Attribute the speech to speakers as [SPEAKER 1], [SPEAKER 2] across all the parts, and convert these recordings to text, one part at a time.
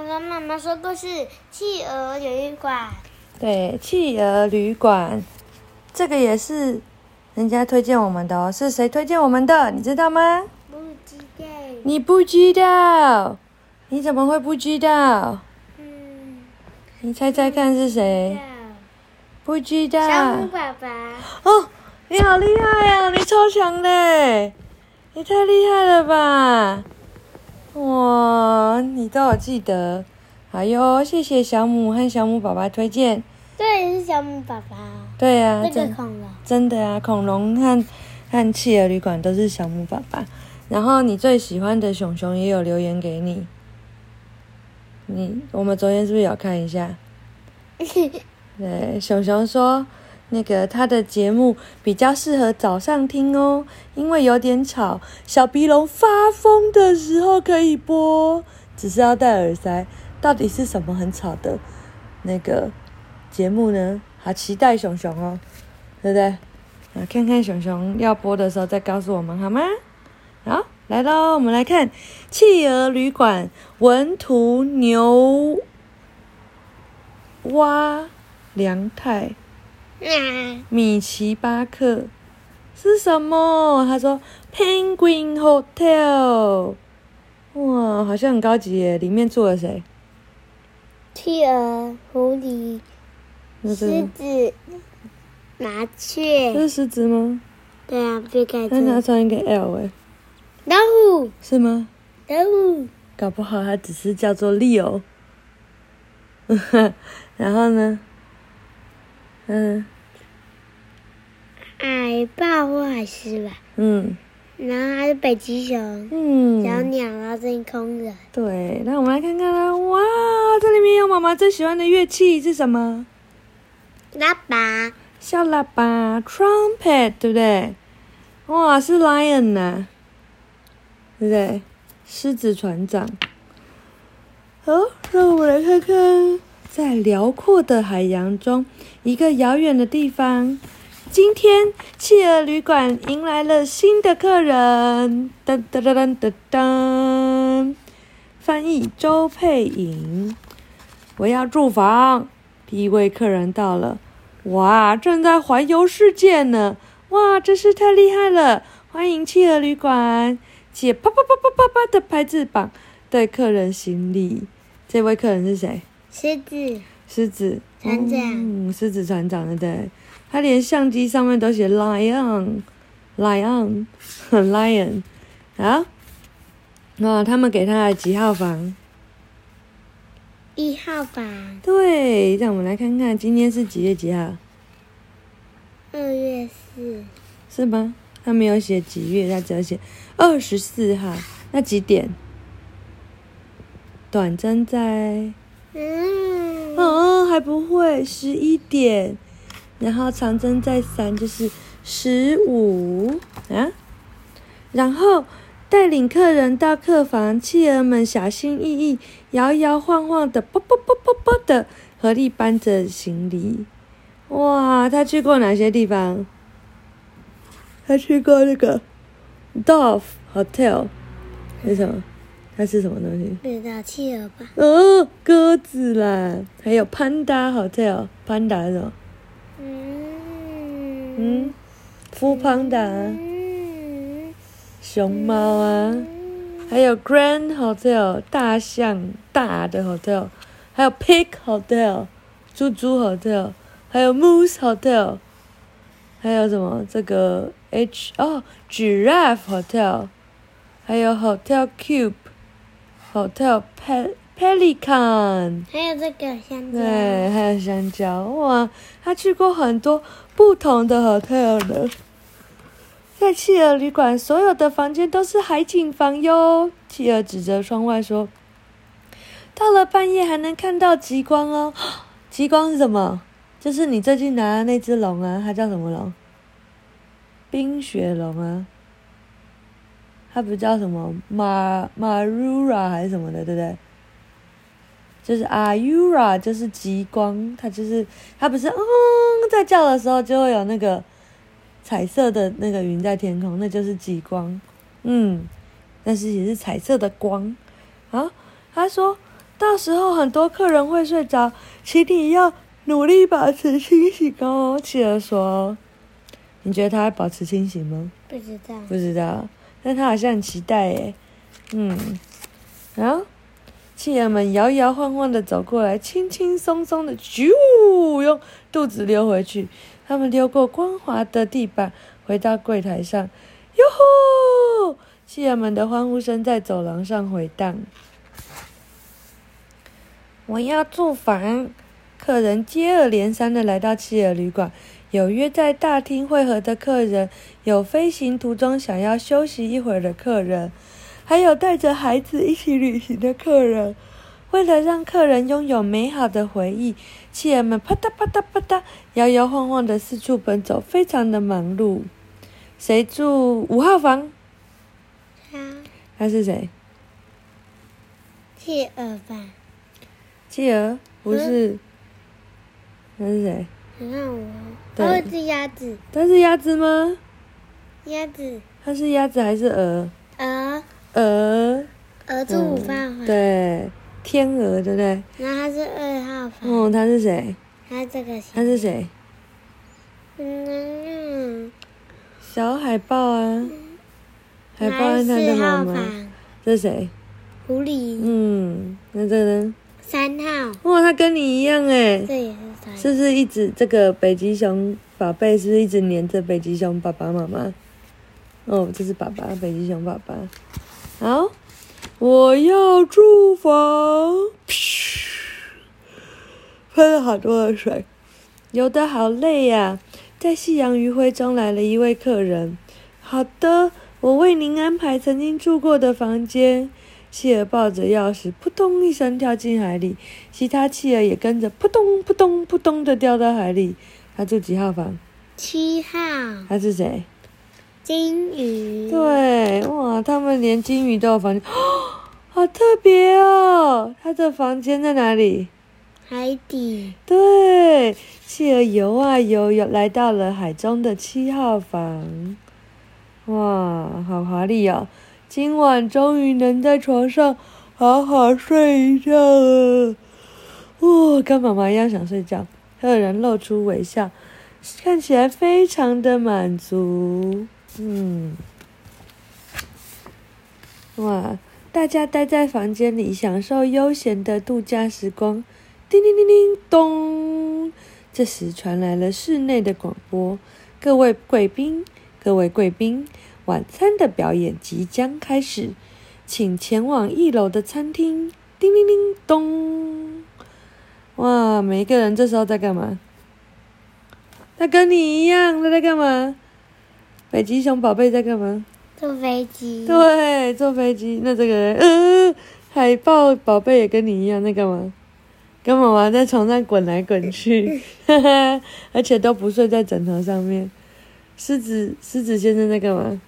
[SPEAKER 1] 我跟妈妈说故事，《企鹅旅馆》。
[SPEAKER 2] 对，企鹅旅馆，这个也是人家推荐我们的哦。是谁推荐我们的？你知道吗？
[SPEAKER 1] 不知道。
[SPEAKER 2] 你不知道？你怎么会不知道？
[SPEAKER 1] 嗯。
[SPEAKER 2] 你猜猜看是谁？不知道。小
[SPEAKER 1] 虎爸爸。
[SPEAKER 2] 哦，你好厉害呀！你超强的，你太厉害了吧！哇，你都有记得，哎呦，谢谢小母和小母爸爸推荐。
[SPEAKER 1] 对，是小母爸爸。
[SPEAKER 2] 对呀，
[SPEAKER 1] 这个恐龙。
[SPEAKER 2] 真的啊，恐龙和和企鹅旅馆都是小母爸爸。然后你最喜欢的熊熊也有留言给你。你，我们昨天是不是有看一下？对，熊熊说。那个他的节目比较适合早上听哦，因为有点吵。小鼻龙发疯的时候可以播，只是要戴耳塞。到底是什么很吵的那个节目呢？好期待熊熊哦，对不对？啊，看看熊熊要播的时候再告诉我们好吗？好，来喽，我们来看《企鹅旅馆》文图牛蛙良太。米奇巴克是什么？他说 Penguin Hotel，哇，好像很高级耶！里面住了谁？
[SPEAKER 1] 企鹅、狐狸、狮子、麻雀。
[SPEAKER 2] 这是狮子吗？
[SPEAKER 1] 对啊，别改
[SPEAKER 2] 错。他穿一个 L 哎。
[SPEAKER 1] 老虎
[SPEAKER 2] 是吗？
[SPEAKER 1] 老虎。
[SPEAKER 2] 搞不好它只是叫做 Leo。然后呢？嗯，
[SPEAKER 1] 海豹或海狮吧。
[SPEAKER 2] 嗯，
[SPEAKER 1] 然后还是北极熊。嗯，小鸟，然后天空人。
[SPEAKER 2] 对，那我们来看看啦。哇，这里面有妈妈最喜欢的乐器是什么？
[SPEAKER 1] 喇叭。
[SPEAKER 2] 小喇叭，trumpet，对不对？哇，是 lion 呐，对不对？狮子船长。好，让我们来看看。在辽阔的海洋中，一个遥远的地方。今天，企鹅旅馆迎来了新的客人。噔噔噔噔噔噔。翻译：周佩颖。我要住房。第一位客人到了。哇，正在环游世界呢！哇，真是太厉害了！欢迎企鹅旅馆。写啪啪啪啪啪啪的牌子榜，对客人行礼。这位客人是谁？
[SPEAKER 1] 狮子，
[SPEAKER 2] 狮子
[SPEAKER 1] 船长，
[SPEAKER 2] 狮子船长的对，他连相机上面都写 lion，lion，lion，啊，那他们给他的几号房？
[SPEAKER 1] 一号房。
[SPEAKER 2] 对，让我们来看看今天是几月几号？
[SPEAKER 1] 二月四。
[SPEAKER 2] 是吗？他没有写几月，他只有写二十四号。那几点？短针在。嗯，哦，还不会，十一点，然后长针再三就是十五啊，然后带领客人到客房，企鹅们小心翼翼、摇摇晃晃的，啵啵啵啵啵的合力搬着行李。哇，他去过哪些地方？他去过那个 Dove Hotel，是什么？它是什么东西？
[SPEAKER 1] 知道企鹅吧？
[SPEAKER 2] 哦，鸽子啦，还有 Panda Hotel，Panda 是什么？嗯嗯，Full Panda，熊猫啊，还有 Grand Hotel，大象大的 Hotel，还有 Pig Hotel，猪猪 Hotel，还有 Moose Hotel，还有什么？这个 H 哦，Giraffe Hotel，还有 Hotel Cube。Hotel Pelican，
[SPEAKER 1] 还有这个香蕉，
[SPEAKER 2] 对，还有香蕉，哇，他去过很多不同的 hotel 呢。在企鹅旅馆，所有的房间都是海景房哟。企鹅指着窗外说：“到了半夜还能看到极光哦。极光是什么？就是你最近拿的那只龙啊，它叫什么龙？冰雪龙啊。”它不叫什么马马 rura 还是什么的，对不对？就是 Arura，就是极光，它就是它不是嗯在叫的时候就会有那个彩色的那个云在天空，那就是极光，嗯，但是也是彩色的光。啊，他说到时候很多客人会睡着，请你要努力保持清醒哦。”企鹅说：“你觉得他会保持清醒吗？”“
[SPEAKER 1] 不知道。”“
[SPEAKER 2] 不知道。”但他好像很期待耶。嗯，然后企鹅们摇摇晃晃的走过来，轻轻松松的啾，用肚子溜回去。他们溜过光滑的地板，回到柜台上。哟吼！企鹅们的欢呼声在走廊上回荡。我要住房，客人接二连三的来到企鹅旅馆。有约在大厅会合的客人，有飞行途中想要休息一会儿的客人，还有带着孩子一起旅行的客人。为了让客人拥有美好的回忆，企鹅们啪嗒啪嗒啪嗒，摇摇晃晃的四处奔走，非常的忙碌。谁住五号房？
[SPEAKER 1] 他。
[SPEAKER 2] 他是谁？
[SPEAKER 1] 企鹅吧。
[SPEAKER 2] 企鹅不是。他是谁？
[SPEAKER 1] 你看我。对。是鸭子。
[SPEAKER 2] 它是鸭子吗？
[SPEAKER 1] 鸭子。
[SPEAKER 2] 它是鸭子还是鹅？
[SPEAKER 1] 鹅。
[SPEAKER 2] 鹅。
[SPEAKER 1] 鹅住五号房。
[SPEAKER 2] 对。天鹅，对不对？
[SPEAKER 1] 那他是二号房。
[SPEAKER 2] 哦，他是谁？
[SPEAKER 1] 他这个。
[SPEAKER 2] 他是谁？
[SPEAKER 1] 嗯。
[SPEAKER 2] 小海豹啊。海豹是他的妈妈。这是谁？
[SPEAKER 1] 狐狸。
[SPEAKER 2] 嗯，那这呢？
[SPEAKER 1] 三号。
[SPEAKER 2] 哇，他跟你一样哎。
[SPEAKER 1] 这也是三。
[SPEAKER 2] 是不是一直这个北极熊宝贝？是不是一直黏着北极熊爸爸妈妈？哦，这是爸爸，北极熊爸爸。好。我要住房，喷了好多的水，游得好累呀！在夕阳余晖中来了一位客人。好的，我为您安排曾经住过的房间。企鹅抱着钥匙，扑通一声跳进海里，其他企鹅也跟着扑通扑通扑通的掉到海里。他住几号房？
[SPEAKER 1] 七号。
[SPEAKER 2] 他是谁？
[SPEAKER 1] 金鱼
[SPEAKER 2] 对哇，他们连金鱼都有房间，好特别哦！他的房间在哪里？
[SPEAKER 1] 海底。
[SPEAKER 2] 对，企鹅游啊游，游来到了海中的七号房。哇，好华丽哦！今晚终于能在床上好好睡一觉了。哇，跟妈妈一样想睡觉。客人露出微笑，看起来非常的满足。嗯，哇！大家待在房间里，享受悠闲的度假时光。叮叮叮叮咚！这时传来了室内的广播：“各位贵宾，各位贵宾，晚餐的表演即将开始，请前往一楼的餐厅。”叮叮叮咚！哇！每一个人这时候在干嘛？他跟你一样，他在干嘛？北极熊宝贝在干嘛？
[SPEAKER 1] 坐飞机。
[SPEAKER 2] 对，坐飞机。那这个人，嗯，海豹宝贝也跟你一样在干嘛？跟妈妈在床上滚来滚去，哈哈，而且都不睡在枕头上面。狮子，狮子先生在干嘛？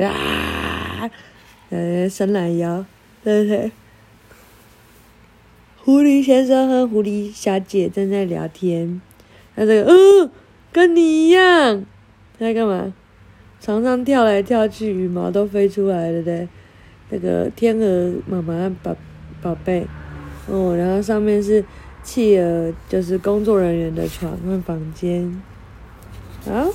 [SPEAKER 2] 啊，呃，伸懒腰，对不对？狐狸先生和狐狸小姐正在聊天。那这个，嗯，跟你一样，他在干嘛？床上跳来跳去，羽毛都飞出来了的，那个天鹅妈妈宝宝贝，哦，然后上面是企鹅，就是工作人员的床和房间。啊，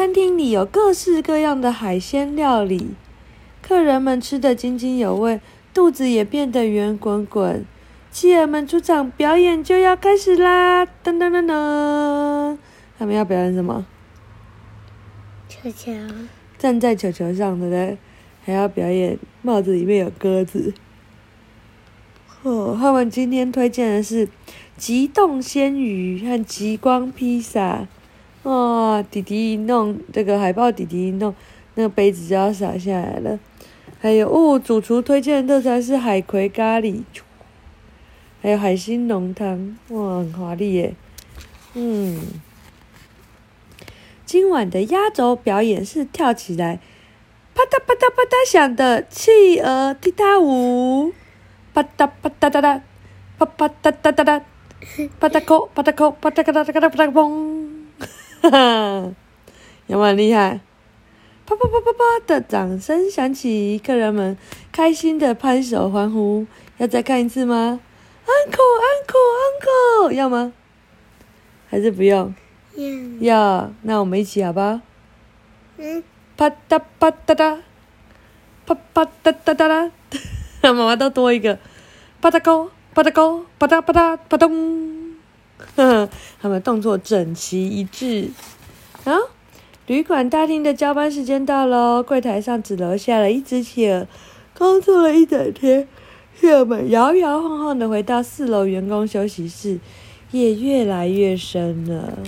[SPEAKER 2] 餐厅里有各式各样的海鲜料理，客人们吃得津津有味，肚子也变得圆滚滚。企鹅们出场，表演就要开始啦！噔噔噔噔，他们要表演什么？
[SPEAKER 1] 球球
[SPEAKER 2] 站在球球上，对不对？还要表演帽子里面有鸽子。哦，他们今天推荐的是极冻鲜鱼和极光披萨。哇，弟弟一弄这个海报，弟弟一弄那个杯子就要洒下来了。还有哦，主厨推荐的特产是海葵咖喱，还有海星浓汤，哇，很华丽耶。嗯。今晚的压轴表演是跳起来，啪嗒啪嗒啪嗒响的企鹅踢踏舞，啪嗒啪嗒嗒嗒，啪啪嗒嗒嗒嗒，啪嗒扣啪嗒扣啪嗒咔嗒咔嗒啪嗒砰，哈哈，有没有厉害？啪啪啪啪啪的掌声响起，客人们开心的拍手欢呼。要再看一次吗？Uncle，Uncle，Uncle，要吗？还是不用？
[SPEAKER 1] 要。
[SPEAKER 2] 要，那我们一起好不好？
[SPEAKER 1] 嗯。
[SPEAKER 2] 啪嗒啪嗒嗒，啪啪嗒嗒嗒啦，妈妈都多一个。啪嗒高，啪嗒高，啪嗒啪嗒啪咚。呵呵，他们动作整齐一致。啊！旅馆大厅的交班时间到了，柜台上只留下了一只企鹅。工作了一整天，企鹅们摇摇晃晃的回到四楼员工休息室，夜越来越深了。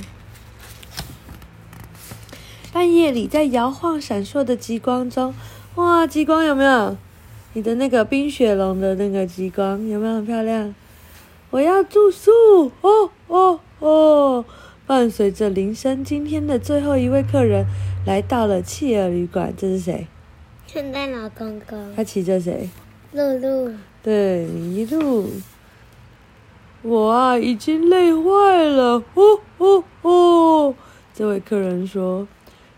[SPEAKER 2] 半夜里，在摇晃闪烁的极光中，哇，极光有没有？你的那个冰雪龙的那个极光有没有很漂亮？我要住宿，哦哦哦！伴随着铃声，今天的最后一位客人来到了企鹅旅馆。这是谁？
[SPEAKER 1] 圣诞老公公。
[SPEAKER 2] 他骑着谁？
[SPEAKER 1] 露露。
[SPEAKER 2] 对，麋鹿。我啊，已经累坏了。哦哦哦！这位客人说：“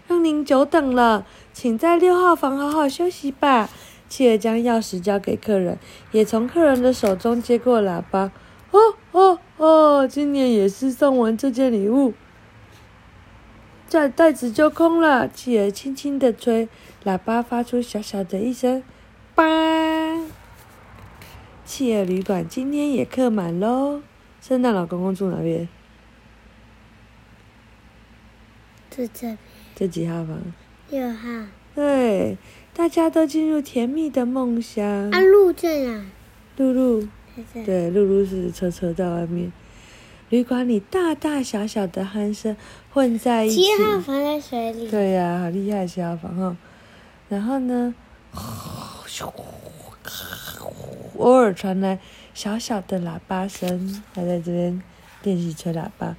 [SPEAKER 2] 让您久等了，请在六号房好好休息吧。”企鹅将钥匙交给客人，也从客人的手中接过喇叭。哦！今年也是送完这件礼物，这袋子就空了。企鹅轻轻的吹，喇叭发出小小的一声“吧”。企鹅旅馆今天也客满喽。圣诞老公公住哪边？
[SPEAKER 1] 住这边。
[SPEAKER 2] 这几号房？
[SPEAKER 1] 六号。
[SPEAKER 2] 对，大家都进入甜蜜的梦乡。
[SPEAKER 1] 啊，鹿在哪？
[SPEAKER 2] 露露。对，露露是车车在外面。旅馆里大大小小的鼾声混在一起。
[SPEAKER 1] 七号房在水里。
[SPEAKER 2] 对呀，好厉害，七号房哈。然后呢，偶尔传来小小的喇叭声，他在这边练习吹喇叭。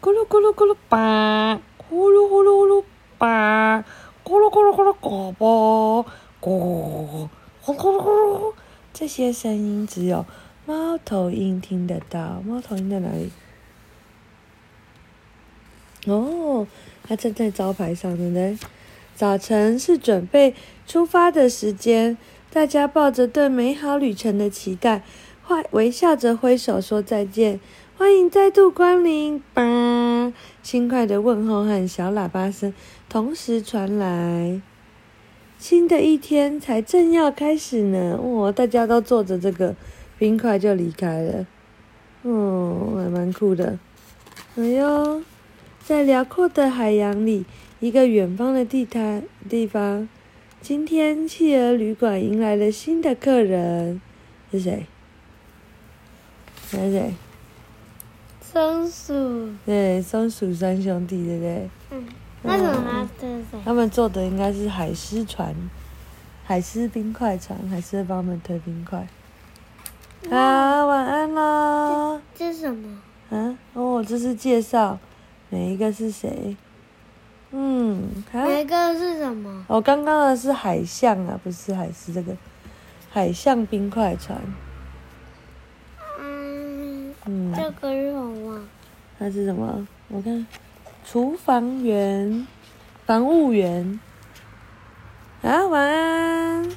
[SPEAKER 2] 咕噜咕噜咕噜叭，呼噜呼噜呼噜叭，咕噜咕噜咕噜咕咕咕，咕咕噜咕噜。这些声音只有猫头鹰听得到。猫头鹰在哪里？哦，它站在招牌上，对不对？早晨是准备出发的时间，大家抱着对美好旅程的期待，坏微笑着挥手说再见，欢迎再度光临吧！轻快的问候和小喇叭声同时传来。新的一天才正要开始呢，哇！大家都坐着这个冰块就离开了，哦，还蛮酷的。哎呦，在辽阔的海洋里，一个远方的地摊地方，今天企鹅旅馆迎来了新的客人，是谁？是谁？
[SPEAKER 1] 松鼠。
[SPEAKER 2] 对，松鼠三兄弟，对不对？
[SPEAKER 1] 嗯。为什么
[SPEAKER 2] 他们坐的应该是海狮船，海狮冰块船，海狮帮他们推冰块。啊，晚安
[SPEAKER 1] 啦！这是什么？
[SPEAKER 2] 啊，哦，这是介绍，每一个是谁？嗯，
[SPEAKER 1] 每一个是什么？
[SPEAKER 2] 哦，刚刚的是海象啊，不是海狮这个海象冰块船。
[SPEAKER 1] 嗯，这个是什么？
[SPEAKER 2] 它是什么？我看。厨房员，房务员，啊，晚安。